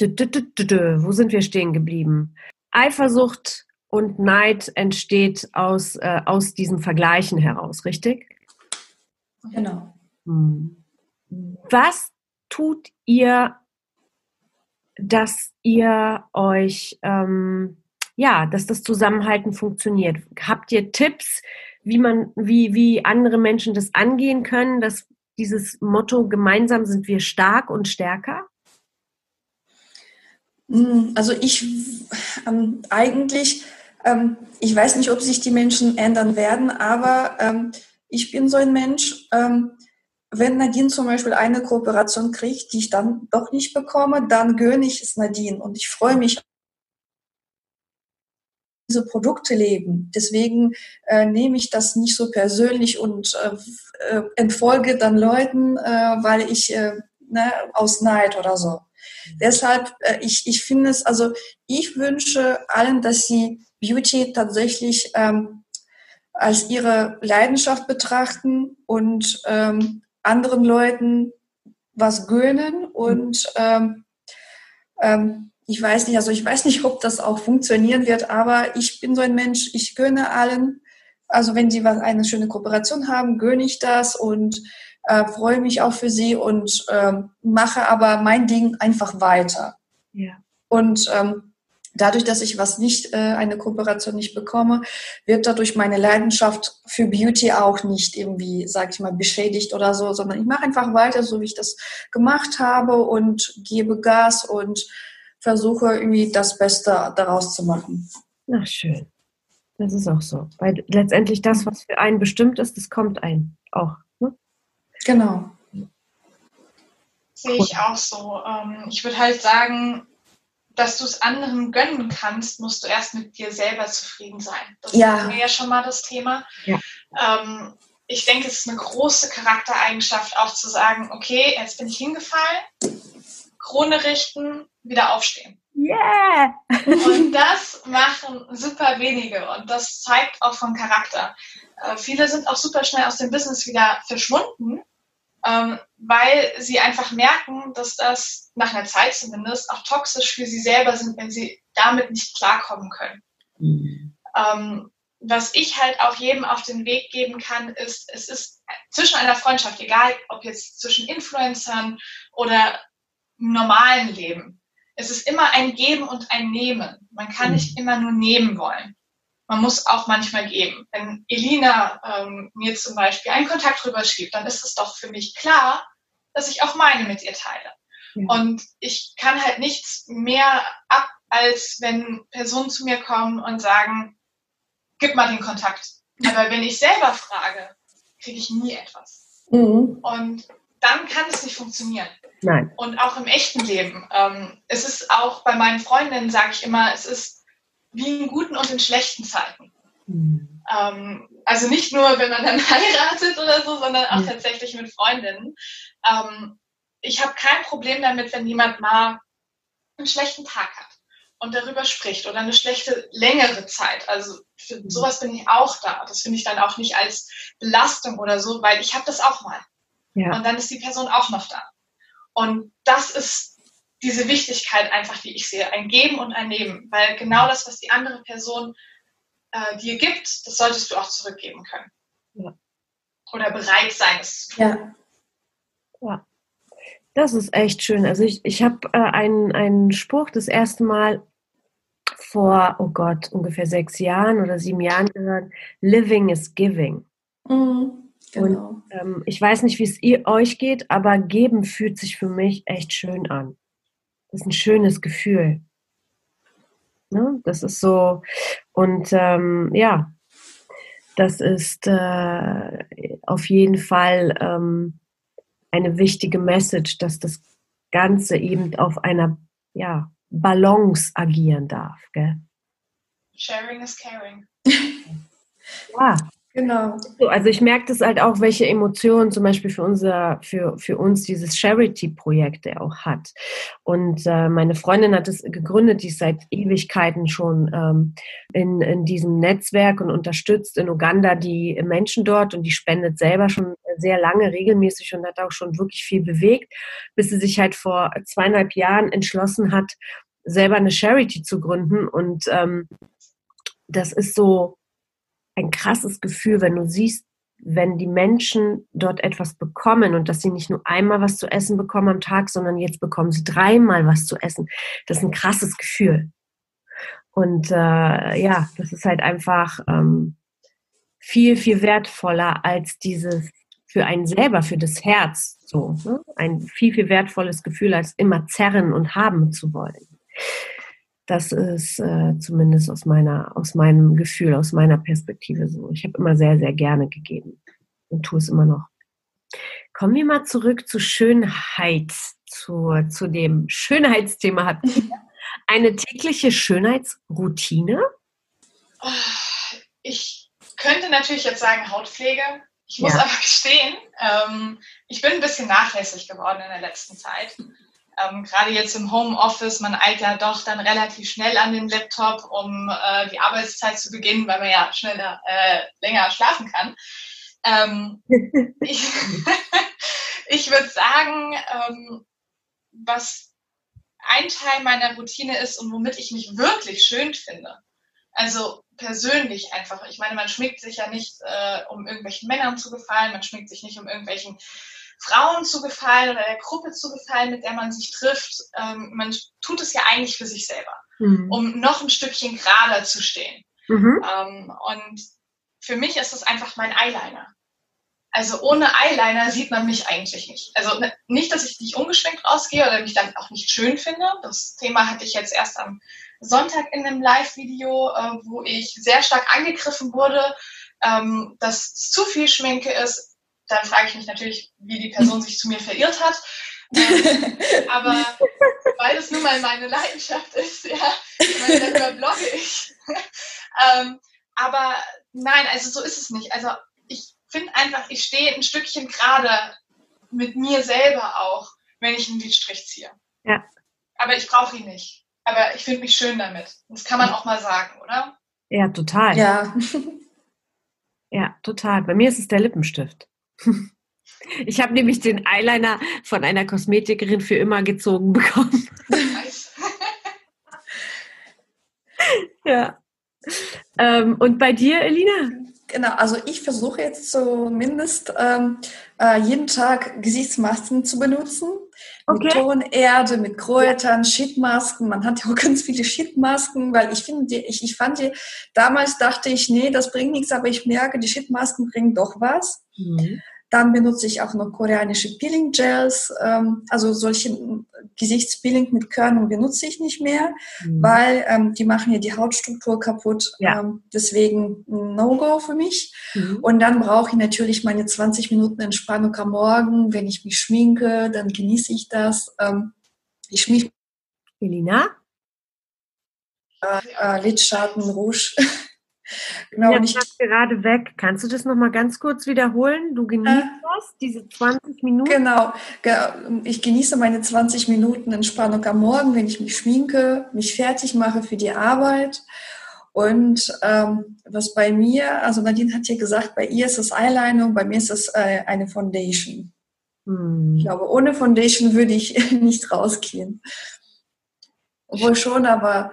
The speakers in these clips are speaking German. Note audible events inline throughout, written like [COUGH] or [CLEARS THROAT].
Wo sind wir stehen geblieben? Eifersucht und Neid entsteht aus, äh, aus diesem Vergleichen heraus, richtig? Genau. Hm. Was tut ihr, dass ihr euch, ähm, ja, dass das Zusammenhalten funktioniert? Habt ihr Tipps, wie man, wie, wie andere Menschen das angehen können, dass dieses Motto gemeinsam sind wir stark und stärker? Hm, also ich ähm, eigentlich, ähm, ich weiß nicht, ob sich die Menschen ändern werden, aber ähm, ich bin so ein Mensch, ähm, wenn Nadine zum Beispiel eine Kooperation kriegt, die ich dann doch nicht bekomme, dann gönne ich es Nadine und ich freue mich diese Produkte leben. Deswegen äh, nehme ich das nicht so persönlich und äh, äh entfolge dann Leuten, äh, weil ich äh, ne, aus Neid oder so. Deshalb, äh, ich, ich finde es, also ich wünsche allen, dass sie Beauty tatsächlich ähm, als ihre Leidenschaft betrachten und ähm, anderen Leuten was gönnen und ähm, ähm, ich weiß nicht, also ich weiß nicht, ob das auch funktionieren wird, aber ich bin so ein Mensch, ich gönne allen. Also wenn sie was, eine schöne Kooperation haben, gönne ich das und äh, freue mich auch für sie und ähm, mache aber mein Ding einfach weiter. Ja. Und ähm, dadurch, dass ich was nicht, äh, eine Kooperation nicht bekomme, wird dadurch meine Leidenschaft für Beauty auch nicht irgendwie, sag ich mal, beschädigt oder so, sondern ich mache einfach weiter, so wie ich das gemacht habe und gebe Gas und versuche irgendwie das Beste daraus zu machen. Ach, schön. Das ist auch so. Weil letztendlich das, was für einen bestimmt ist, das kommt ein auch. Genau. Sehe ich auch so. Ähm, ich würde halt sagen, dass du es anderen gönnen kannst, musst du erst mit dir selber zufrieden sein. Das ja. wäre ja schon mal das Thema. Ja. Ähm, ich denke, es ist eine große Charaktereigenschaft, auch zu sagen, okay, jetzt bin ich hingefallen, Krone richten, wieder aufstehen. Yeah! und [LAUGHS] das machen super wenige und das zeigt auch vom Charakter. Äh, viele sind auch super schnell aus dem Business wieder verschwunden, ähm, weil sie einfach merken, dass das nach einer Zeit zumindest auch toxisch für sie selber sind, wenn sie damit nicht klarkommen können. Mhm. Ähm, was ich halt auch jedem auf den Weg geben kann, ist, es ist zwischen einer Freundschaft, egal ob jetzt zwischen Influencern oder im normalen Leben, es ist immer ein Geben und ein Nehmen. Man kann mhm. nicht immer nur nehmen wollen man muss auch manchmal geben. Wenn Elina ähm, mir zum Beispiel einen Kontakt rüberschiebt, dann ist es doch für mich klar, dass ich auch meine mit ihr teile. Ja. Und ich kann halt nichts mehr ab, als wenn Personen zu mir kommen und sagen, gib mal den Kontakt. Aber wenn ich selber frage, kriege ich nie etwas. Mhm. Und dann kann es nicht funktionieren. Nein. Und auch im echten Leben. Ähm, es ist auch bei meinen Freundinnen, sage ich immer, es ist wie in guten und in schlechten Zeiten. Mhm. Ähm, also nicht nur, wenn man dann [LAUGHS] heiratet oder so, sondern auch mhm. tatsächlich mit Freundinnen. Ähm, ich habe kein Problem damit, wenn jemand mal einen schlechten Tag hat und darüber spricht oder eine schlechte längere Zeit. Also für mhm. sowas bin ich auch da. Das finde ich dann auch nicht als Belastung oder so, weil ich habe das auch mal. Ja. Und dann ist die Person auch noch da. Und das ist diese Wichtigkeit einfach, die ich sehe, ein Geben und ein Nehmen, weil genau das, was die andere Person äh, dir gibt, das solltest du auch zurückgeben können. Ja. Oder bereit sein, es zu tun. Ja. ja. Das ist echt schön. Also ich, ich habe äh, einen, einen Spruch das erste Mal vor, oh Gott, ungefähr sechs Jahren oder sieben Jahren gehört, Living is Giving. Mhm, genau. Und ähm, ich weiß nicht, wie es ihr, euch geht, aber geben fühlt sich für mich echt schön an. Das ist ein schönes Gefühl. Ne? Das ist so, und ähm, ja, das ist äh, auf jeden Fall ähm, eine wichtige Message, dass das Ganze eben auf einer ja, Balance agieren darf. Gell? Sharing is caring. Ja, Genau. also ich merke das halt auch, welche Emotionen zum Beispiel für unser, für, für uns dieses Charity-Projekt auch hat. Und äh, meine Freundin hat es gegründet, die ist seit Ewigkeiten schon ähm, in, in diesem Netzwerk und unterstützt in Uganda die Menschen dort und die spendet selber schon sehr lange regelmäßig und hat auch schon wirklich viel bewegt, bis sie sich halt vor zweieinhalb Jahren entschlossen hat, selber eine Charity zu gründen. Und ähm, das ist so, ein krasses Gefühl, wenn du siehst, wenn die Menschen dort etwas bekommen und dass sie nicht nur einmal was zu essen bekommen am Tag, sondern jetzt bekommen sie dreimal was zu essen. Das ist ein krasses Gefühl. Und äh, ja, das ist halt einfach ähm, viel, viel wertvoller als dieses für einen selber, für das Herz so. Ne? Ein viel, viel wertvolles Gefühl, als immer zerren und haben zu wollen. Das ist äh, zumindest aus meiner, aus meinem Gefühl, aus meiner Perspektive so. Ich habe immer sehr, sehr gerne gegeben und tue es immer noch. Kommen wir mal zurück zu Schönheit, zu, zu dem Schönheitsthema. Habt ihr eine tägliche Schönheitsroutine? Ich könnte natürlich jetzt sagen Hautpflege. Ich muss Ja. aber gestehen, ähm, ich bin ein bisschen nachlässig geworden in der letzten Zeit. Ähm, Gerade jetzt im Homeoffice, man eilt ja doch dann relativ schnell an den Laptop, um äh, die Arbeitszeit zu beginnen, weil man ja schneller, äh, länger schlafen kann. Ähm, [LAUGHS] ich [LAUGHS] ich würde sagen, ähm, was ein Teil meiner Routine ist und womit ich mich wirklich schön finde. Also persönlich einfach. Ich meine, man schminkt sich ja nicht, äh, um irgendwelchen Männern zu gefallen, man schminkt sich nicht, um irgendwelchen Frauen zu gefallen oder der Gruppe zu gefallen, mit der man sich trifft. Ähm, man tut es ja eigentlich für sich selber, Mhm. um noch ein Stückchen gerader zu stehen. Mhm. Ähm, und für mich ist das einfach mein Eyeliner. Also ohne Eyeliner sieht man mich eigentlich nicht. Also nicht, dass ich nicht ungeschminkt rausgehe oder mich damit auch nicht schön finde. Das Thema hatte ich jetzt erst am Sonntag in einem Live-Video, äh, wo ich sehr stark angegriffen wurde, ähm, dass es zu viel Schminke ist. Dann frage ich mich natürlich, wie die Person sich zu mir verirrt hat. Ähm, aber weil es nun mal meine Leidenschaft ist, ja, ich meine, darüber blogge ich. ähm, aber nein, also so ist es nicht. Also ich finde einfach, ich stehe ein Stückchen gerade mit mir selber auch, wenn ich einen Lidstrich ziehe. Ja. Aber ich brauche ihn nicht. Aber ich finde mich schön damit. Das kann man auch mal sagen, oder? Ja, total. Ja. Ja, total. Bei mir ist es der Lippenstift. Ich habe nämlich den Eyeliner von einer Kosmetikerin für immer gezogen bekommen. [LAUGHS] Ja. Ähm, und bei dir, Elina? Genau, also ich versuche jetzt zumindest ähm, äh, jeden Tag Gesichtsmasken zu benutzen. Mit Okay. Tonerde, mit Kräutern, Sheetmasken. Man hat ja auch [LAUGHS] ganz viele Sheetmasken, weil ich finde, ich, ich fand die, damals dachte ich, nee, das bringt nichts, aber ich merke, die Sheetmasken bringen doch was. Mhm. Dann benutze ich auch noch koreanische Peeling Gels. Ähm, also solche Gesichtspeeling mit Körnung benutze ich nicht mehr, Mhm. weil ähm, die machen ja die Hautstruktur kaputt. Ja. Ähm, deswegen No-Go für mich. Mhm. Und dann brauche ich natürlich meine 20 Minuten Entspannung am Morgen. Wenn ich mich schminke, dann genieße ich das. Ähm, ich schminke Elina? äh, Lidschatten, Rouge. [LAUGHS] genau, Ja, ich, warst gerade weg. Kannst du das nochmal ganz kurz wiederholen? Du genießt Äh. das, diese 20 Minuten? genau, ge- ich genieße meine 20 Minuten Entspannung am Morgen, wenn ich mich schminke, mich fertig mache für die Arbeit. Und ähm, was bei mir, also Nadine hat ja gesagt, bei ihr ist es Eyeliner, bei mir ist es äh, eine Foundation. Ich Hm. glaube, ohne Foundation würde ich [LAUGHS] nicht rausgehen. Obwohl schon, aber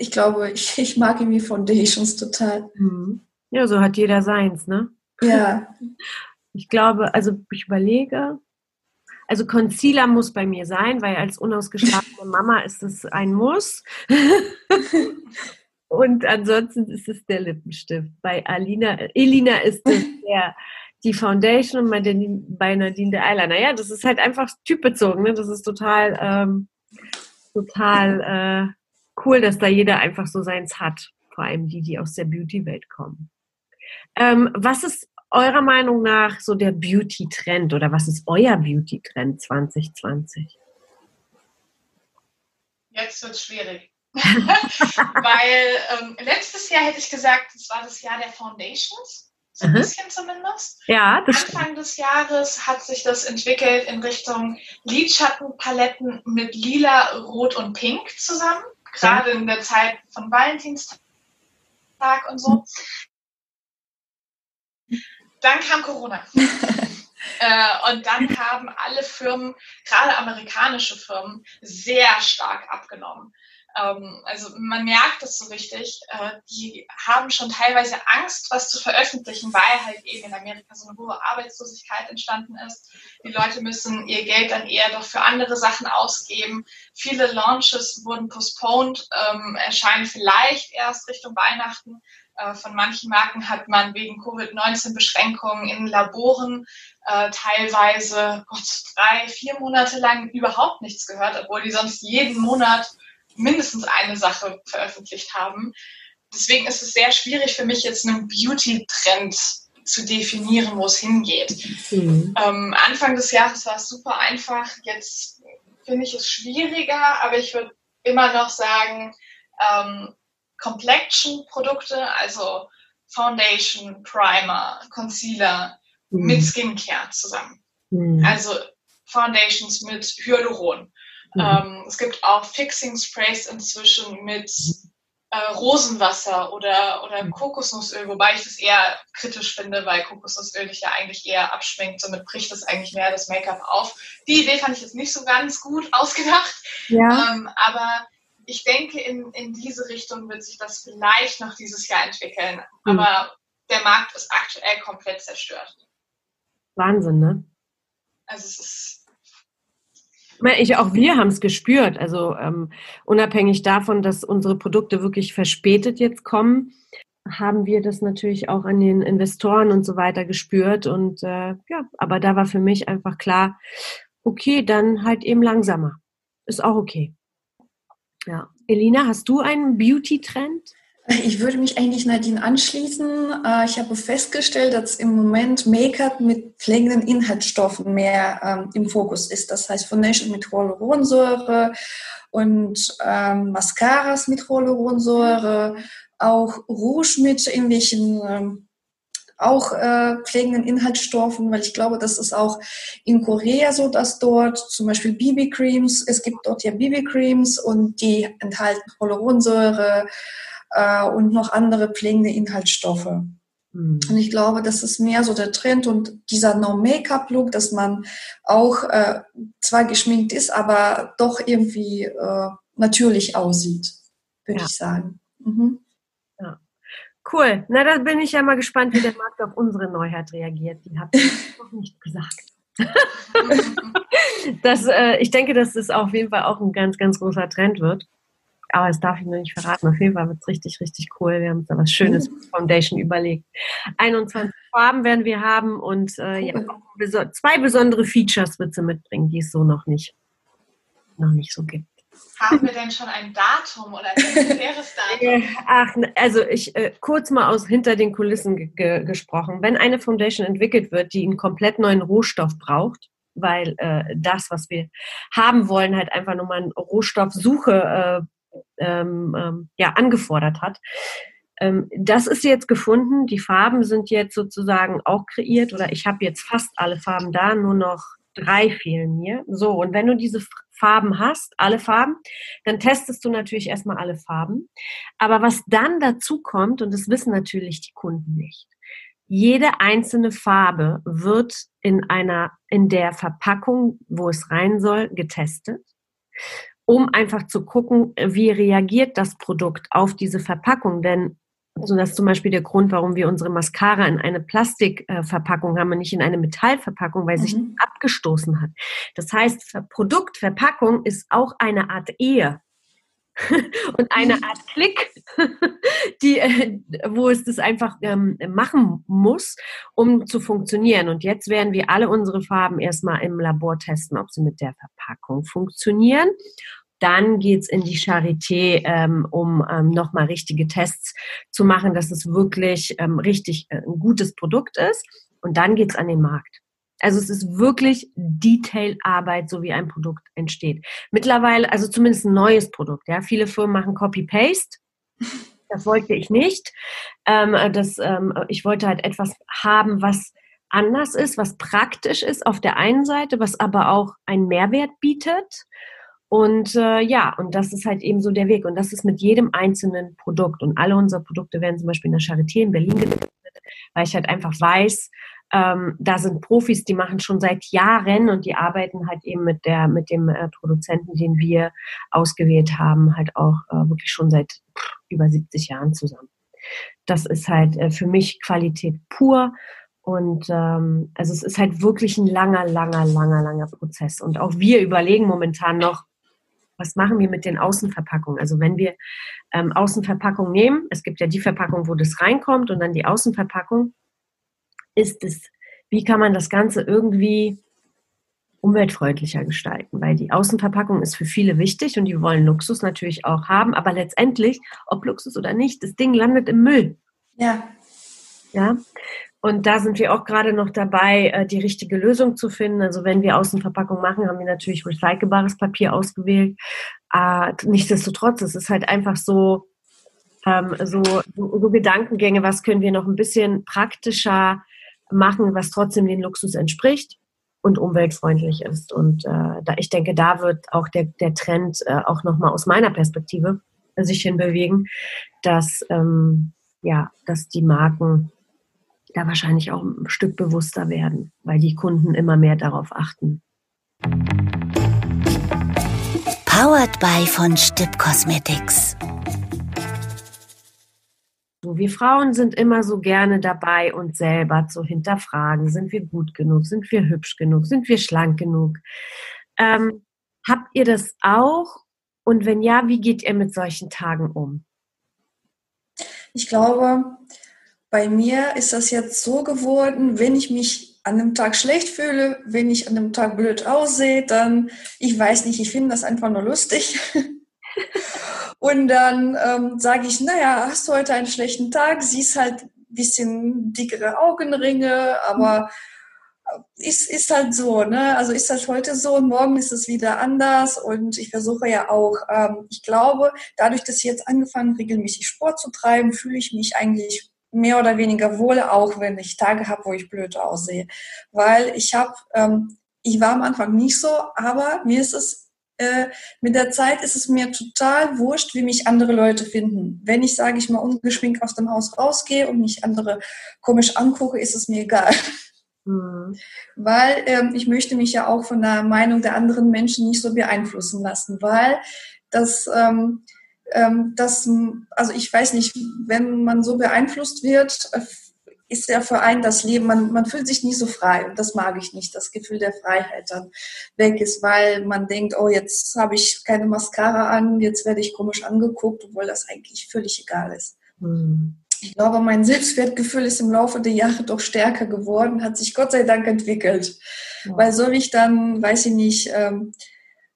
ich glaube, ich, ich mag irgendwie Foundations total. Hm. Ja, so hat jeder seins, ne? Ja, [LAUGHS] Ich glaube, also ich überlege, Also Concealer muss bei mir sein, weil als unausgeschlafene [LAUGHS] Mama ist es ein Muss. [LAUGHS] Und ansonsten ist es der Lippenstift. Bei Alina, Elina ist es der, die Foundation und bei, den, bei Nadine der Eyeliner. Ja, das ist halt einfach typbezogen. Ne? Das ist total, ähm, total äh, cool, dass da jeder einfach so seins hat. Vor allem die, die aus der Beauty-Welt kommen. Ähm, was ist eurer Meinung nach so der Beauty-Trend oder was ist euer Beauty-Trend 2020? Jetzt wird es schwierig. [LAUGHS] Weil ähm, letztes Jahr hätte ich gesagt, es war das Jahr der Foundations. So ein mhm. bisschen zumindest. Ja, das Anfang stimmt. des Jahres hat sich das entwickelt in Richtung Lidschattenpaletten mit lila, rot und pink zusammen. Gerade in der Zeit von Valentinstag und so. Dann kam Corona. [LAUGHS] äh, und dann haben alle Firmen, gerade amerikanische Firmen, sehr stark abgenommen. Ähm, also man merkt es so richtig. Äh, die haben schon teilweise Angst, was zu veröffentlichen, weil halt eben in Amerika so eine hohe Arbeitslosigkeit entstanden ist. Die Leute müssen ihr Geld dann eher doch für andere Sachen ausgeben. Viele Launches wurden postponed, ähm, erscheinen vielleicht erst Richtung Weihnachten. Äh, von manchen Marken hat man wegen Covid-19-Beschränkungen in Laboren äh, teilweise Gott, drei, vier Monate lang überhaupt nichts gehört, obwohl die sonst jeden Monat mindestens eine Sache veröffentlicht haben. Deswegen ist es sehr schwierig für mich jetzt einen Beauty-Trend zu definieren, wo es hingeht. Mhm. Ähm, Anfang des Jahres war es super einfach. Jetzt finde ich es schwieriger, aber ich würde immer noch sagen, ähm, Complexion-Produkte, also Foundation, Primer, Concealer mhm. mit Skincare zusammen. Mhm. Also Foundations mit Hyaluron. Mhm. Ähm, es gibt auch Fixing Sprays inzwischen mit äh, Rosenwasser oder, oder mhm. Kokosnussöl, wobei ich das eher kritisch finde, weil Kokosnussöl dich ja eigentlich eher abschminkt, somit bricht es eigentlich mehr das Make-up auf. Die Idee fand ich jetzt nicht so ganz gut [LAUGHS] ausgedacht, ja. ähm, aber ich denke, in, in diese Richtung wird sich das vielleicht noch dieses Jahr entwickeln. Mhm. Aber der Markt ist aktuell komplett zerstört. Wahnsinn, ne? Also es ist ich, auch wir haben es gespürt. Also ähm, unabhängig davon, dass unsere Produkte wirklich verspätet jetzt kommen, haben wir das natürlich auch an den Investoren und so weiter gespürt. Und äh, ja, aber da war für mich einfach klar, okay, dann halt eben langsamer. Ist auch okay. Ja. Elina, hast du einen Beauty-Trend? Ich würde mich eigentlich Nadine anschließen. Äh, ich habe festgestellt, dass im Moment Make-up mit pflegenden Inhaltsstoffen mehr ähm, im Fokus ist. Das heißt Foundation mit Hyaluronsäure und ähm, Mascaras mit Hyaluronsäure, auch Rouge mit irgendwelchen ähm, auch äh, pflegenden Inhaltsstoffen, weil ich glaube, das ist auch in Korea so, dass dort zum Beispiel BB-Creams, es gibt dort ja BB-Creams und die enthalten Hyaluronsäure, äh, und noch andere pflegende Inhaltsstoffe. Mhm. Und ich glaube, das ist mehr so der Trend und dieser No-Make-up-Look, dass man auch äh, zwar geschminkt ist, aber doch irgendwie äh, natürlich aussieht, würde ja. ich sagen. Mhm. Ja. Cool. Na, da bin ich ja mal gespannt, wie der Markt auf unsere Neuheit reagiert. Die hat [LAUGHS] noch nicht gesagt. [LAUGHS] das, äh, ich denke, dass das auf jeden Fall auch ein ganz, ganz großer Trend wird aber das darf ich noch nicht verraten. Auf jeden Fall wird es richtig, richtig cool. Wir haben uns da was Schönes mit Foundation überlegt. 21 Farben werden wir haben und äh, ja, zwei besondere Features wird sie mitbringen, die es so noch nicht, noch nicht so gibt. Haben wir denn schon ein Datum oder ein ungefähres [LAUGHS] Datum? Ach, also ich äh, kurz mal aus hinter den Kulissen gesprochen. Wenn eine Foundation entwickelt wird, die einen komplett neuen Rohstoff braucht, weil äh, das, was wir haben wollen, halt einfach nur mal eine Rohstoffsuche äh, ähm, ähm, ja, angefordert hat. Ähm, das ist jetzt gefunden. Die Farben sind jetzt sozusagen auch kreiert oder ich habe jetzt fast alle Farben da, nur noch drei fehlen mir. So, und wenn du diese Farben hast, alle Farben, dann testest du natürlich erstmal alle Farben. Aber was dann dazu kommt, und das wissen natürlich die Kunden nicht, jede einzelne Farbe wird in einer, in der Verpackung, wo es rein soll, getestet um einfach zu gucken, wie reagiert das Produkt auf diese Verpackung. Denn So, das ist zum Beispiel der Grund, warum wir unsere Mascara in eine Plastikverpackung haben und nicht in eine Metallverpackung, weil mhm. sich abgestoßen hat. Das heißt, Produktverpackung ist auch eine Art Ehe. [LAUGHS] und eine mhm. Art Klick, [LAUGHS] die, äh, wo es das einfach ähm, machen muss, um zu funktionieren. Und jetzt werden wir alle unsere Farben erstmal im Labor testen, ob sie mit der Verpackung funktionieren. Dann geht's in die Charité, ähm, um ähm, nochmal richtige Tests zu machen, dass es wirklich ähm, richtig äh, ein gutes Produkt ist. Und dann geht's an den Markt. Also es ist wirklich Detailarbeit, so wie ein Produkt entsteht. Mittlerweile, also zumindest ein neues Produkt. Ja, viele Firmen machen Copy-Paste. [LAUGHS] Das wollte ich nicht. Ähm, das, ähm, ich wollte halt etwas haben, was anders ist, was praktisch ist auf der einen Seite, was aber auch einen Mehrwert bietet. Und äh, ja, und das ist halt eben so der Weg. Und das ist mit jedem einzelnen Produkt. Und alle unsere Produkte werden zum Beispiel in der Charité in Berlin getestet, weil ich halt einfach weiß, ähm, da sind Profis, die machen schon seit Jahren und die arbeiten halt eben mit der mit dem äh, Produzenten, den wir ausgewählt haben, halt auch äh, wirklich schon seit pff, über 70 Jahren zusammen. Das ist halt äh, für mich Qualität pur. Und ähm, also es ist halt wirklich ein langer, langer, langer, langer Prozess. Und auch wir überlegen momentan noch, was machen wir mit den Außenverpackungen? Also wenn wir ähm, Außenverpackung nehmen, es gibt ja die Verpackung, wo das reinkommt und dann die Außenverpackung, ist es, wie kann man das Ganze irgendwie umweltfreundlicher gestalten, weil die Außenverpackung ist für viele wichtig und die wollen Luxus natürlich auch haben, aber letztendlich, ob Luxus oder nicht, das Ding landet im Müll. Ja. Ja. Und da sind wir auch gerade noch dabei, äh, die richtige Lösung zu finden. Also wenn wir Außenverpackung machen, haben wir natürlich recycelbares Papier ausgewählt. Äh, nichtsdestotrotz, es ist halt einfach so, ähm, so, so Gedankengänge, was können wir noch ein bisschen praktischer machen, was trotzdem den Luxus entspricht und umweltfreundlich ist. Und äh, da, ich denke, da wird auch der, der Trend äh, auch nochmal aus meiner Perspektive sich hinbewegen, dass, ähm, ja, dass die Marken da wahrscheinlich auch ein Stück bewusster werden, weil die Kunden immer mehr darauf achten. Powered by von Stipp Cosmetics. So, wir Frauen sind immer so gerne dabei, uns selber zu hinterfragen. Sind wir gut genug? Sind wir hübsch genug? Sind wir schlank genug? Ähm, habt ihr das auch? Und wenn ja, wie geht ihr mit solchen Tagen um? Ich glaube, bei mir ist das jetzt so geworden, wenn ich mich an einem Tag schlecht fühle, wenn ich an einem Tag blöd aussehe, dann, ich weiß nicht, ich finde das einfach nur lustig. [LAUGHS] Und dann ähm, sage ich, naja, hast du heute einen schlechten Tag, siehst halt ein bisschen dickere Augenringe, aber ist, ist halt so, ne? Also ist halt heute so und morgen ist es wieder anders und ich versuche ja auch, ähm, ich glaube, dadurch, dass ich jetzt angefangen regelmäßig Sport zu treiben, fühle ich mich eigentlich mehr oder weniger wohl, auch wenn ich Tage habe, wo ich blöd aussehe. Weil ich habe, ähm, ich war am Anfang nicht so, aber mir ist es äh, mit der Zeit ist es mir total wurscht, wie mich andere Leute finden. Wenn ich, sage ich mal, ungeschminkt aus dem Haus rausgehe und mich andere komisch angucke, ist es mir egal. Mhm. Weil ähm, ich möchte mich ja auch von der Meinung der anderen Menschen nicht so beeinflussen lassen, weil das, ähm, ähm, das, also ich weiß nicht, wenn man so beeinflusst wird, äh, ist ja für einen das Leben, man, man fühlt sich nie so frei und das mag ich nicht, das Gefühl der Freiheit dann weg ist, weil man denkt, oh, jetzt habe ich keine Mascara an, jetzt werde ich komisch angeguckt, obwohl das eigentlich völlig egal ist. Mhm. Ich glaube, mein Selbstwertgefühl ist im Laufe der Jahre doch stärker geworden, hat sich Gott sei Dank entwickelt. Ja. Weil so wie ich dann, weiß ich nicht, ähm,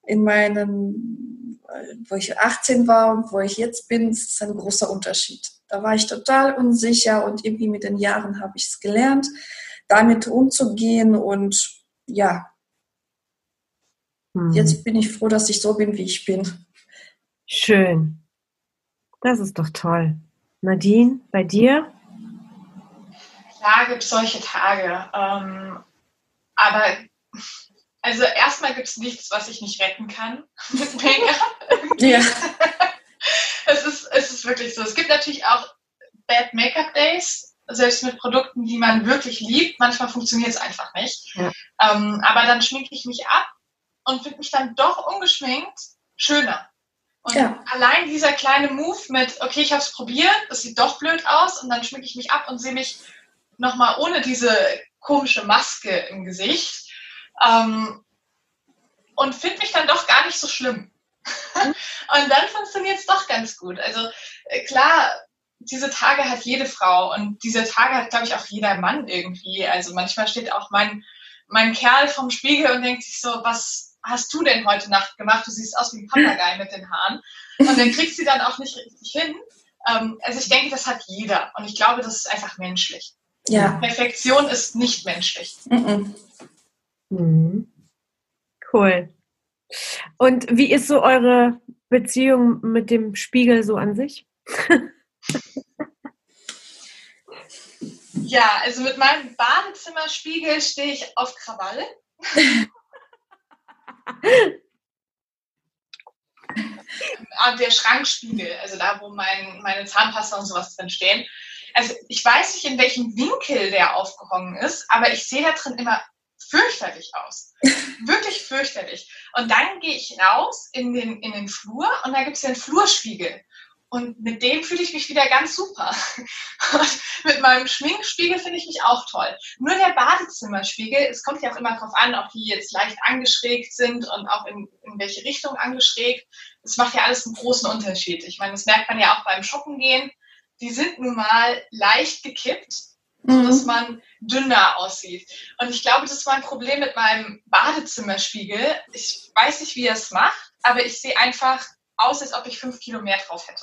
in meinem, wo ich 18 war und wo ich jetzt bin, ist ein großer Unterschied. Da war ich total unsicher und irgendwie mit den Jahren habe ich es gelernt, damit umzugehen und ja, hm. jetzt bin ich froh, dass ich so bin, wie ich bin. Schön. Das ist doch toll. Nadine, bei dir? Klar gibt es solche Tage. Ähm, aber also erstmal gibt es nichts, was ich nicht retten kann [LAUGHS] mit Make-up. ja. [LAUGHS] es, ist, es ist wirklich so. Es gibt natürlich auch Bad Make-up Days, selbst mit Produkten, die man wirklich liebt. Manchmal funktioniert es einfach nicht. Ja. Ähm, aber dann schminke ich mich ab und finde mich dann doch ungeschminkt schöner. Und ja. allein dieser kleine Move mit, okay, ich habe es probiert, es sieht doch blöd aus und dann schminke ich mich ab und sehe mich nochmal ohne diese komische Maske im Gesicht ähm, und finde mich dann doch gar nicht so schlimm. [LAUGHS] und dann funktioniert es doch ganz gut. Also äh, klar, diese Tage hat jede Frau und diese Tage hat, glaube ich, auch jeder Mann irgendwie. Also manchmal steht auch mein, mein Kerl vom Spiegel und denkt sich so, was hast du denn heute Nacht gemacht? Du siehst aus wie ein Papagei mit den Haaren. Und dann kriegst sie dann auch nicht richtig hin. Ähm, also ich denke, das hat jeder. Und ich glaube, das ist einfach menschlich. Ja. Perfektion ist nicht menschlich. Mhm. Mhm. Cool. Und wie ist so eure Beziehung mit dem Spiegel so an sich? [LAUGHS] ja, also mit meinem Badezimmerspiegel stehe ich auf Krawalle. [LAUGHS] Ah, der Schrankspiegel, also da, wo mein, meine Zahnpasta und sowas drin stehen. Also ich weiß nicht, in welchem Winkel der aufgehangen ist, aber ich sehe da drin immer fürchterlich aus. Wirklich fürchterlich. Und dann gehe ich raus in den, in den Flur und da gibt es ja einen Flurspiegel. Und mit dem fühle ich mich wieder ganz super. Und mit meinem Schminkspiegel finde ich mich auch toll. Nur der Badezimmerspiegel, es kommt ja auch immer darauf an, ob die jetzt leicht angeschrägt sind und auch in, in welche Richtung angeschrägt. Das macht ja alles einen großen Unterschied. Ich meine, das merkt man ja auch beim Shoppen gehen. Die sind nun mal leicht gekippt, mhm. sodass man dünner aussieht. Und ich glaube, das war ein Problem mit meinem Badezimmerspiegel. Ich weiß nicht, wie er es macht, aber ich sehe einfach aus, als ob ich fünf Kilo mehr drauf hätte.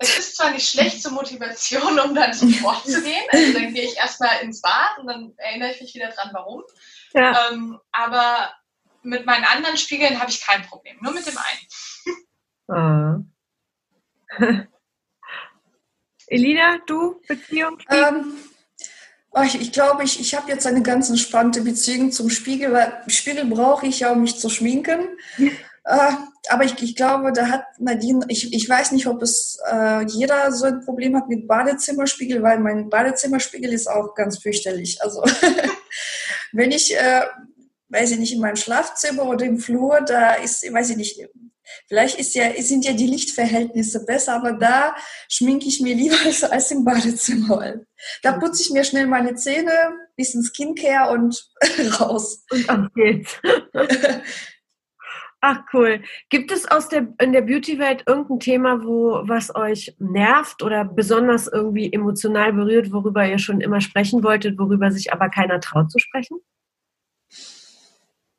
Es ist zwar nicht schlecht zur Motivation, um dann [LAUGHS] zum Sport zu gehen. Also dann gehe ich erstmal ins Bad und dann erinnere ich mich wieder dran, warum. Ja. Ähm, aber mit meinen anderen Spiegeln habe ich kein Problem. Nur mit dem einen. Ah. [LAUGHS] Elina, du Beziehung? Ähm, ich, ich glaube, ich, ich habe jetzt eine ganz entspannte Beziehung zum Spiegel, weil Spiegel brauche ich ja, um mich zu schminken. Äh, aber ich, ich glaube, da hat Nadine, ich, ich weiß nicht, ob es äh, jeder so ein Problem hat mit Badezimmerspiegel, weil mein Badezimmerspiegel ist auch ganz fürchterlich. Also [LAUGHS] wenn ich, äh, weiß ich nicht, in meinem Schlafzimmer oder im Flur, da ist, weiß ich nicht, vielleicht ist ja, sind ja die Lichtverhältnisse besser, aber da schminke ich mir lieber [LAUGHS] als, als im Badezimmer. Da putze ich mir schnell meine Zähne, bisschen Skincare und [LAUGHS] raus. Und auf geht's. [LAUGHS] Ach cool. Gibt es aus der in der Beauty-Welt irgendein Thema, wo was euch nervt oder besonders irgendwie emotional berührt, worüber ihr schon immer sprechen wolltet, worüber sich aber keiner traut zu sprechen?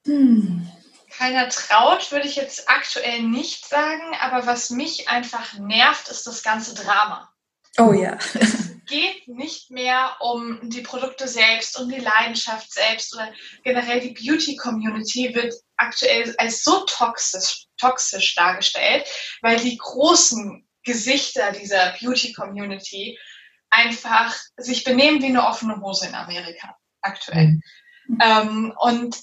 Hm. Keiner traut, würde ich jetzt aktuell nicht sagen, aber was mich einfach nervt, ist das ganze Drama. Oh ja. Es geht nicht mehr um die Produkte selbst, um die Leidenschaft selbst oder generell die Beauty-Community wird aktuell als so toxisch, toxisch dargestellt, weil die großen Gesichter dieser Beauty-Community einfach sich benehmen wie eine offene Hose in Amerika aktuell. Mhm. Ähm, und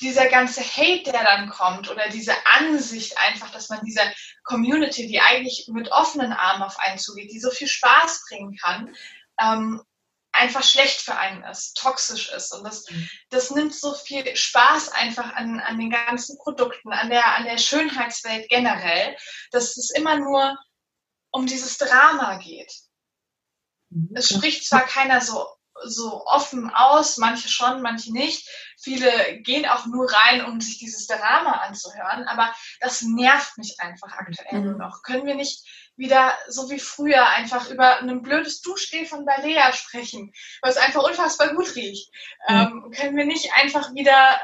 dieser ganze Hate, der dann kommt oder diese Ansicht einfach, dass man dieser Community, die eigentlich mit offenen Armen auf einen zugeht, die so viel Spaß bringen kann, ähm, einfach schlecht für einen ist, toxisch ist. Und das, mhm. das nimmt so viel Spaß einfach an, an den ganzen Produkten, an der, an der Schönheitswelt generell, dass es immer nur um dieses Drama geht. Mhm. Es spricht zwar keiner so so offen aus, manche schon, manche nicht. Viele gehen auch nur rein, um sich dieses Drama anzuhören, aber das nervt mich einfach aktuell mhm. noch. Können wir nicht wieder so wie früher einfach über ein blödes Duschgel von Balea sprechen, was einfach unfassbar gut riecht? Mhm. Ähm, können wir nicht einfach wieder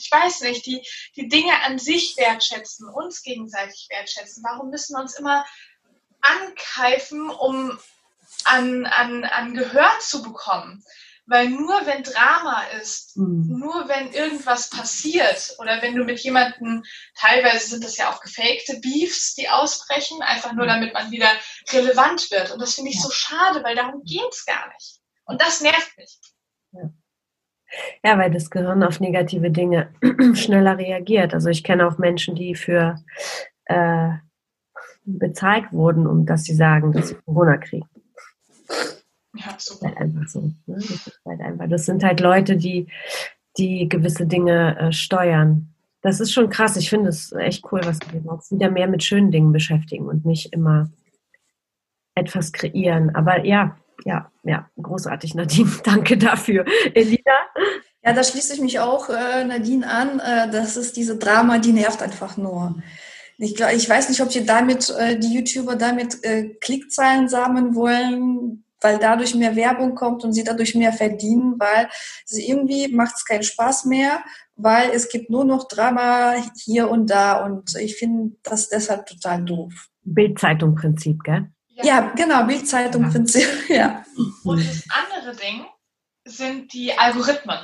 ich weiß nicht, die, die Dinge an sich wertschätzen, uns gegenseitig wertschätzen. Warum müssen wir uns immer ankeifen, um an, an, an Gehör zu bekommen. Weil nur wenn Drama ist, mhm. nur wenn irgendwas passiert oder wenn du mit jemandem, teilweise sind das ja auch gefakte Beefs, die ausbrechen, einfach nur mhm. damit man wieder relevant wird. Und das finde ich ja. so schade, weil darum geht es gar nicht. Und das nervt mich. Ja. ja. weil das Gehirn auf negative Dinge [CLEARS THROAT] schneller reagiert. Also ich kenne auch Menschen, die für äh, bezahlt wurden, um dass sie sagen, dass sie Corona kriegen. Ja, super. Halt einfach so. Ne? Das, ist halt einfach, das sind halt Leute, die, die gewisse Dinge äh, steuern. Das ist schon krass. Ich finde es echt cool, was wir jetzt wieder mehr mit schönen Dingen beschäftigen und nicht immer etwas kreieren. Aber ja, ja, ja, großartig, Nadine. [LAUGHS] Danke dafür. Elina? Ja, da schließe ich mich auch äh, Nadine an. Äh, das ist diese Drama, die nervt einfach nur. Ich, glaub, ich weiß nicht, ob die damit, äh, die YouTuber damit äh, Klickzahlen sammeln wollen, weil dadurch mehr Werbung kommt und sie dadurch mehr verdienen, weil sie irgendwie macht es keinen Spaß mehr, weil es gibt nur noch Drama hier und da und ich finde das deshalb total doof. Bildzeitung-Prinzip, gell? Ja, ja genau, Bildzeitung-Prinzip, [LAUGHS] ja. Und das andere Ding sind die Algorithmen.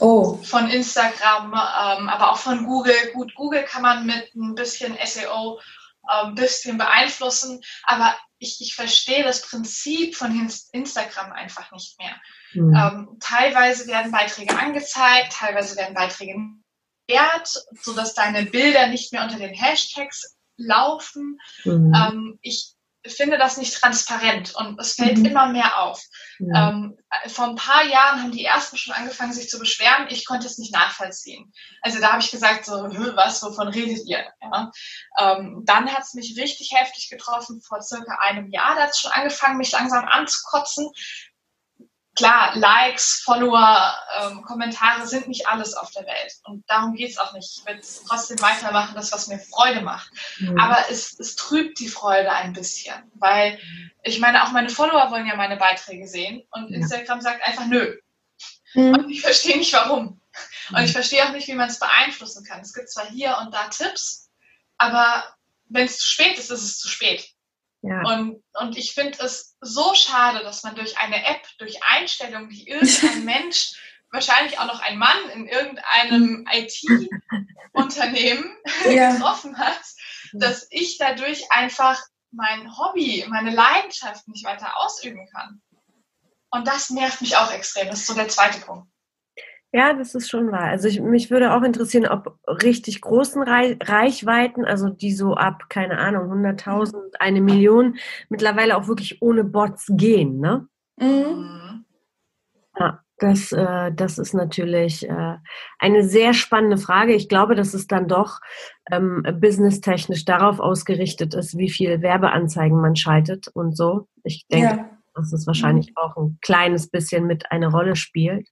Oh. Von Instagram, ähm, aber auch von Google. Gut, Google kann man mit ein bisschen SEO ein bisschen beeinflussen, aber ich, ich verstehe das Prinzip von Instagram einfach nicht mehr. Mhm. Ähm, teilweise werden Beiträge angezeigt, teilweise werden Beiträge wert, sodass deine Bilder nicht mehr unter den Hashtags laufen. Mhm. Ähm, ich finde das nicht transparent und es fällt mhm. immer mehr auf. Ja. Ähm, vor ein paar Jahren haben die ersten schon angefangen, sich zu beschweren. Ich konnte es nicht nachvollziehen. Also da habe ich gesagt, so, was, wovon redet ihr? Ja? Ähm, dann hat es mich richtig heftig getroffen vor circa einem Jahr. Da hat es schon angefangen, mich langsam anzukotzen, klar, Likes, Follower, ähm, Kommentare sind nicht alles auf der Welt. Und darum geht es auch nicht. Ich will trotzdem weitermachen, das, was mir Freude macht. Mhm. Aber es, es trübt die Freude ein bisschen. Weil ich meine, auch meine Follower wollen ja meine Beiträge sehen. Und ja. Instagram sagt einfach nö. Mhm. Und ich verstehe nicht warum. Und ich verstehe auch nicht, wie man es beeinflussen kann. Es gibt zwar hier und da Tipps, aber wenn es zu spät ist, ist es zu spät. Ja. Und, und ich finde es so schade, dass man durch eine App, durch Einstellungen, die irgendein [LAUGHS] Mensch, wahrscheinlich auch noch ein Mann in irgendeinem IT-Unternehmen [LAUGHS] ja. getroffen hat, dass ich dadurch einfach mein Hobby, meine Leidenschaft nicht weiter ausüben kann. Und das nervt mich auch extrem. Das ist so der zweite Punkt. Ja, das ist schon wahr. Also ich, mich würde auch interessieren, ob richtig großen Reichweiten, also die so ab, keine Ahnung, 100.000, eine Million, mittlerweile auch wirklich ohne Bots gehen, ne? Mhm. Ja, das, äh, das ist natürlich äh, eine sehr spannende Frage. Ich glaube, dass es dann doch ähm, businesstechnisch darauf ausgerichtet ist, wie viel Werbeanzeigen man schaltet und so. Ich denke, ja. dass es wahrscheinlich mhm. auch ein kleines bisschen mit eine Rolle spielt.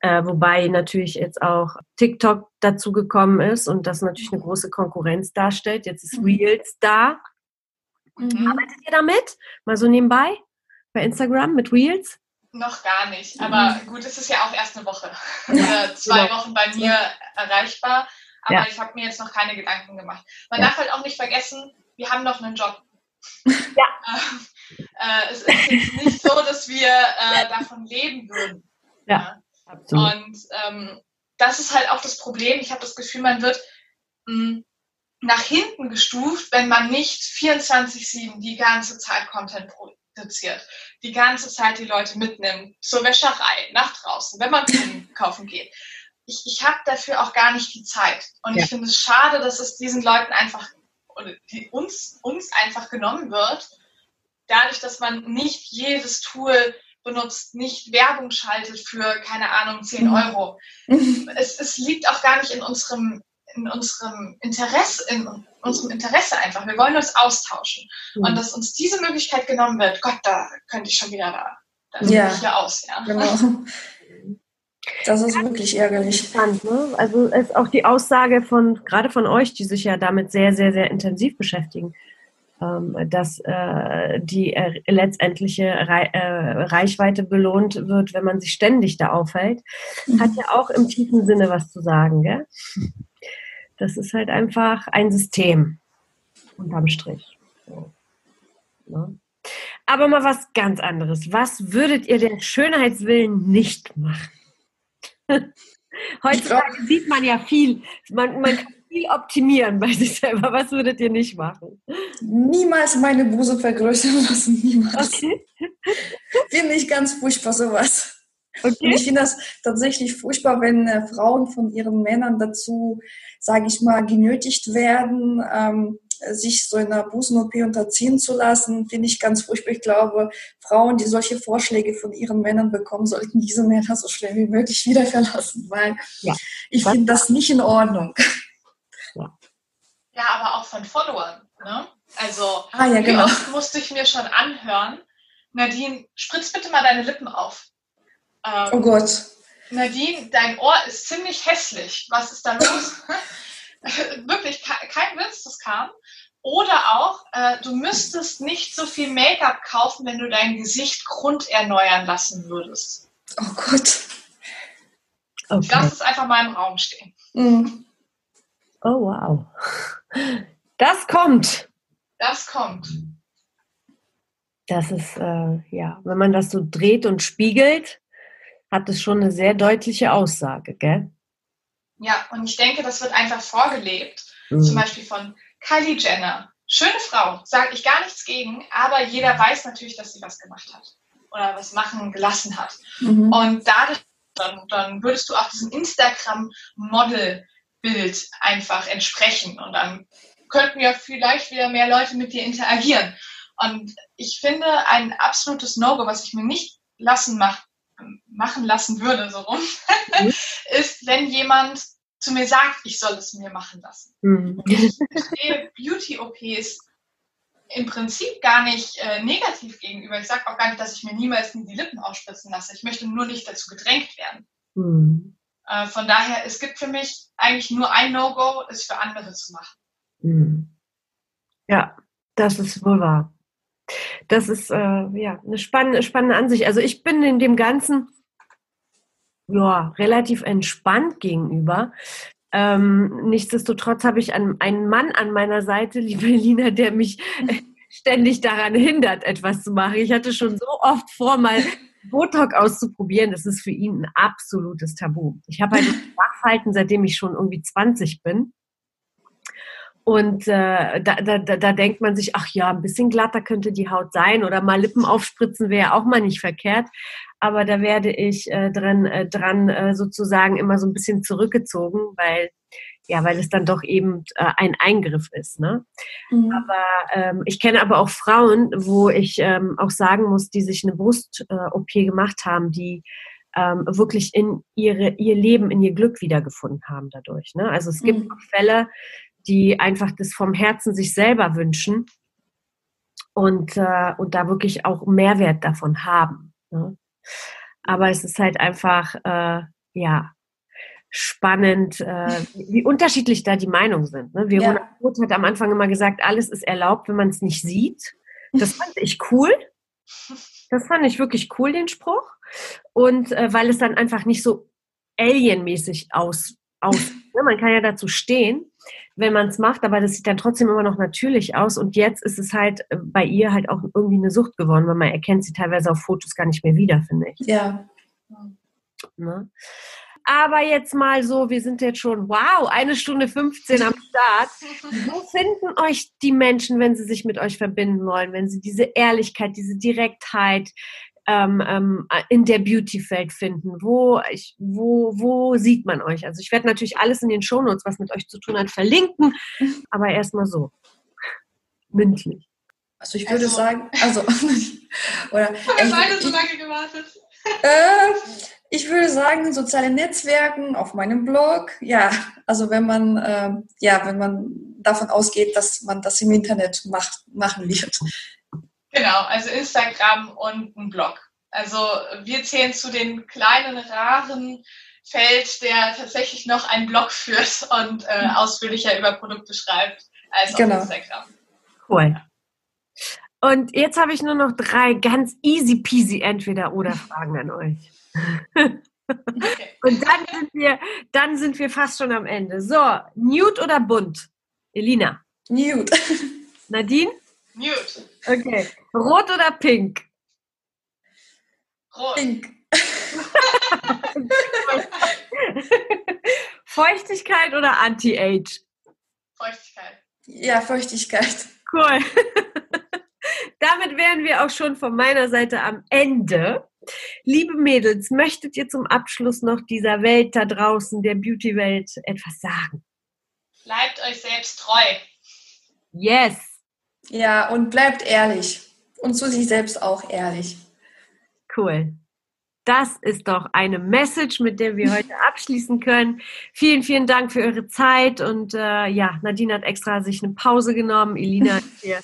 Äh, wobei natürlich jetzt auch TikTok dazu gekommen ist und das natürlich eine große Konkurrenz darstellt. Jetzt ist mhm. Reels da. Mhm. Arbeitet ihr damit? Mal so nebenbei? Bei Instagram mit Reels? Noch gar nicht. Aber mhm. gut, es ist ja auch erst eine Woche oder [LAUGHS] zwei genau. Wochen bei mir erreichbar. Aber ja. ich habe mir jetzt noch keine Gedanken gemacht. Man ja. darf halt auch nicht vergessen, wir haben noch einen Job. [LAUGHS] Ja. [LAUGHS] äh, es ist jetzt nicht so, dass wir äh, davon leben würden. Ja. Absolut. Und ähm, das ist halt auch das Problem. Ich habe das Gefühl, man wird mh, hm, nach hinten gestuft, wenn man nicht 24-7 die ganze Zeit Content produziert, die ganze Zeit die Leute mitnimmt, zur Wäscherei, nach draußen, wenn man [LAUGHS] kaufen geht. Ich, ich habe dafür auch gar nicht die Zeit. Und ja. ich finde es schade, dass es diesen Leuten einfach, oder die, uns, uns einfach genommen wird, dadurch, dass man nicht jedes Tool benutzt, nicht Werbung schaltet für, keine Ahnung, 10 mhm. Euro. [LAUGHS] es, es liegt auch gar nicht in unserem, in unserem Interesse, in unserem Interesse einfach. Wir wollen uns austauschen. Mhm. Und dass uns diese Möglichkeit genommen wird, Gott, da könnte ich schon wieder da. Da ja. ich hier aus, ja. Genau. Das ist wirklich ärgerlich. Spannend, ne? Also ist auch die Aussage von, gerade von euch, die sich ja damit sehr, sehr, sehr intensiv beschäftigen dass äh, die äh, letztendliche äh, Reichweite belohnt wird, wenn man sich ständig da aufhält, mhm. hat ja auch im tiefen Sinne was zu sagen. Gell? Das ist halt einfach ein System unterm Strich. Ne? Aber mal was ganz anderes. Was würdet ihr der Schönheitswillen nicht machen? [LAUGHS] Heutzutage sieht man ja viel. Man, man kann viel optimieren bei sich selber. Was würdet ihr nicht machen? Niemals meine Busen vergrößern lassen. Niemals. Okay. finde ich ganz furchtbar sowas. Okay. Und ich finde das tatsächlich furchtbar, wenn äh, Frauen von ihren Männern dazu, sage ich mal, genötigt werden, ähm, sich so einer Busen-OP unterziehen zu lassen, finde ich ganz furchtbar. Ich glaube, Frauen, die solche Vorschläge von ihren Männern bekommen, sollten diese Männer so schnell wie möglich wieder verlassen, weil ja. ich finde das nicht in Ordnung. Ja, aber auch von Followern. Ne? Also, ah, ja, genau. wie oft musste ich mir schon anhören, Nadine, spritz bitte mal deine Lippen auf. Ähm, oh Gott. Nadine, dein Ohr ist ziemlich hässlich. Was ist da los? [LAUGHS] [LAUGHS] Wirklich, kein Witz, das kam. Oder auch, äh, du müsstest nicht so viel Make-up kaufen, wenn du dein Gesicht grunderneuern lassen würdest. Oh Gott. Okay. Lass es einfach mal im Raum stehen. Mhm. Oh wow. Das kommt. Das kommt. Das ist, äh, ja, wenn man das so dreht und spiegelt, hat es schon eine sehr deutliche Aussage, gell? Ja, und ich denke, das wird einfach vorgelebt. Mhm. Zum Beispiel von Kylie Jenner. Schöne Frau, sage ich gar nichts gegen, aber jeder weiß natürlich, dass sie was gemacht hat oder was machen gelassen hat. Mhm. Und dadurch, dann, dann würdest du auch diesem Instagram-Model-Bild einfach entsprechen und dann könnten ja vielleicht wieder mehr Leute mit dir interagieren. Und ich finde ein absolutes No-Go, was ich mir nicht lassen mach, machen lassen würde, so rum, mhm. [LAUGHS] ist, wenn jemand zu mir sagt, ich soll es mir machen lassen. Mhm. Ich stehe Beauty-OPs im Prinzip gar nicht äh, negativ gegenüber. Ich sage auch gar nicht, dass ich mir niemals die Lippen ausspritzen lasse. Ich möchte nur nicht dazu gedrängt werden. Mhm. Äh, von daher, es gibt für mich eigentlich nur ein No-Go, es für andere zu machen. Mhm. Ja, das ist wohl wahr. Das ist äh, ja eine spannende, spannende Ansicht. Also ich bin in dem Ganzen ja, relativ entspannt gegenüber. Ähm, nichtsdestotrotz habe ich einen, einen Mann an meiner Seite, liebe Lina, der mich [LAUGHS] ständig daran hindert, etwas zu machen. Ich hatte schon so oft vor, mal Botox auszuprobieren. Das ist für ihn ein absolutes Tabu. Ich habe halt Nachfalten, [LAUGHS] seitdem ich schon irgendwie 20 bin. Und äh, da, da, da denkt man sich, ach ja, ein bisschen glatter könnte die Haut sein oder mal Lippen aufspritzen wäre auch mal nicht verkehrt aber da werde ich äh, dran, äh, dran äh, sozusagen immer so ein bisschen zurückgezogen, weil ja, weil es dann doch eben äh, ein Eingriff ist. Ne? Mhm. Aber ähm, ich kenne aber auch Frauen, wo ich ähm, auch sagen muss, die sich eine Brust-OP äh, gemacht haben, die ähm, wirklich in ihre, ihr Leben, in ihr Glück wiedergefunden haben dadurch. Ne? Also es gibt mhm. auch Fälle, die einfach das vom Herzen sich selber wünschen und, äh, und da wirklich auch Mehrwert davon haben. Ne? Aber es ist halt einfach, äh, ja, spannend, äh, wie unterschiedlich da die Meinungen sind. Ne? Verona ja. Roth hat am Anfang immer gesagt, alles ist erlaubt, wenn man es nicht sieht. Das fand ich cool. Das fand ich wirklich cool, den Spruch. Und äh, weil es dann einfach nicht so alienmäßig aus, aus ne? man kann ja dazu stehen wenn man es macht, aber das sieht dann trotzdem immer noch natürlich aus. Und jetzt ist es halt äh, bei ihr halt auch irgendwie eine Sucht geworden, weil man erkennt sie teilweise auf Fotos gar nicht mehr wieder, finde ich. Ja. Ne? Aber jetzt mal so, wir sind jetzt schon, wow, eine Stunde 15 am Start. Wo [LAUGHS] finden euch die Menschen, wenn sie sich mit euch verbinden wollen, wenn sie diese Ehrlichkeit, diese Direktheit, ähm, ähm, in der Beauty-Welt finden? Wo, ich, wo, wo sieht man euch? Also ich werde natürlich alles in den Shownotes, was mit euch zu tun hat, verlinken, aber erstmal so. Mündlich. Also ich würde also, sagen, also [LAUGHS] oder haben wir beide so lange gewartet. Äh, ich würde sagen, soziale Netzwerken auf meinem Blog. Ja, also wenn man äh, ja, wenn man davon ausgeht, dass man das im Internet macht, machen wird. Genau, also Instagram und ein Blog. Also wir zählen zu den kleinen, raren Feld, der tatsächlich noch einen Blog führt und äh, mhm. ausführlicher über Produkte schreibt als genau. auf Instagram. Cool. Und jetzt habe ich nur noch drei ganz easy peasy entweder oder Fragen an euch. [LAUGHS] Und dann sind wir, dann sind wir fast schon am Ende. So, Nude oder bunt? Elina. Nude. [LAUGHS] Nadine? Nude. Okay. Rot oder pink? Rot. Pink. [LAUGHS] Feuchtigkeit oder Anti-Age? Feuchtigkeit. Ja, Feuchtigkeit. Cool. Damit wären wir auch schon von meiner Seite am Ende. Liebe Mädels, möchtet ihr zum Abschluss noch dieser Welt da draußen, der Beauty-Welt, etwas sagen? Bleibt euch selbst treu. Yes. Ja, und bleibt ehrlich. Und zu sich selbst auch ehrlich. Cool. Das ist doch eine Message, mit der wir heute [LAUGHS] abschließen können. Vielen, vielen Dank für eure Zeit. Und äh, ja, Nadine hat extra sich eine Pause genommen. Elina [LAUGHS] ist hier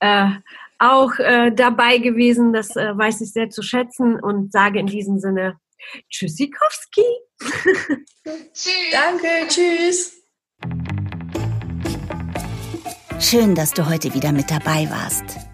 äh, auch äh, dabei gewesen. Das äh, weiß ich sehr zu schätzen und sage in diesem Sinne Tschüssikowski. tschüss. Danke, tschüss. Schön, dass du heute wieder mit dabei warst.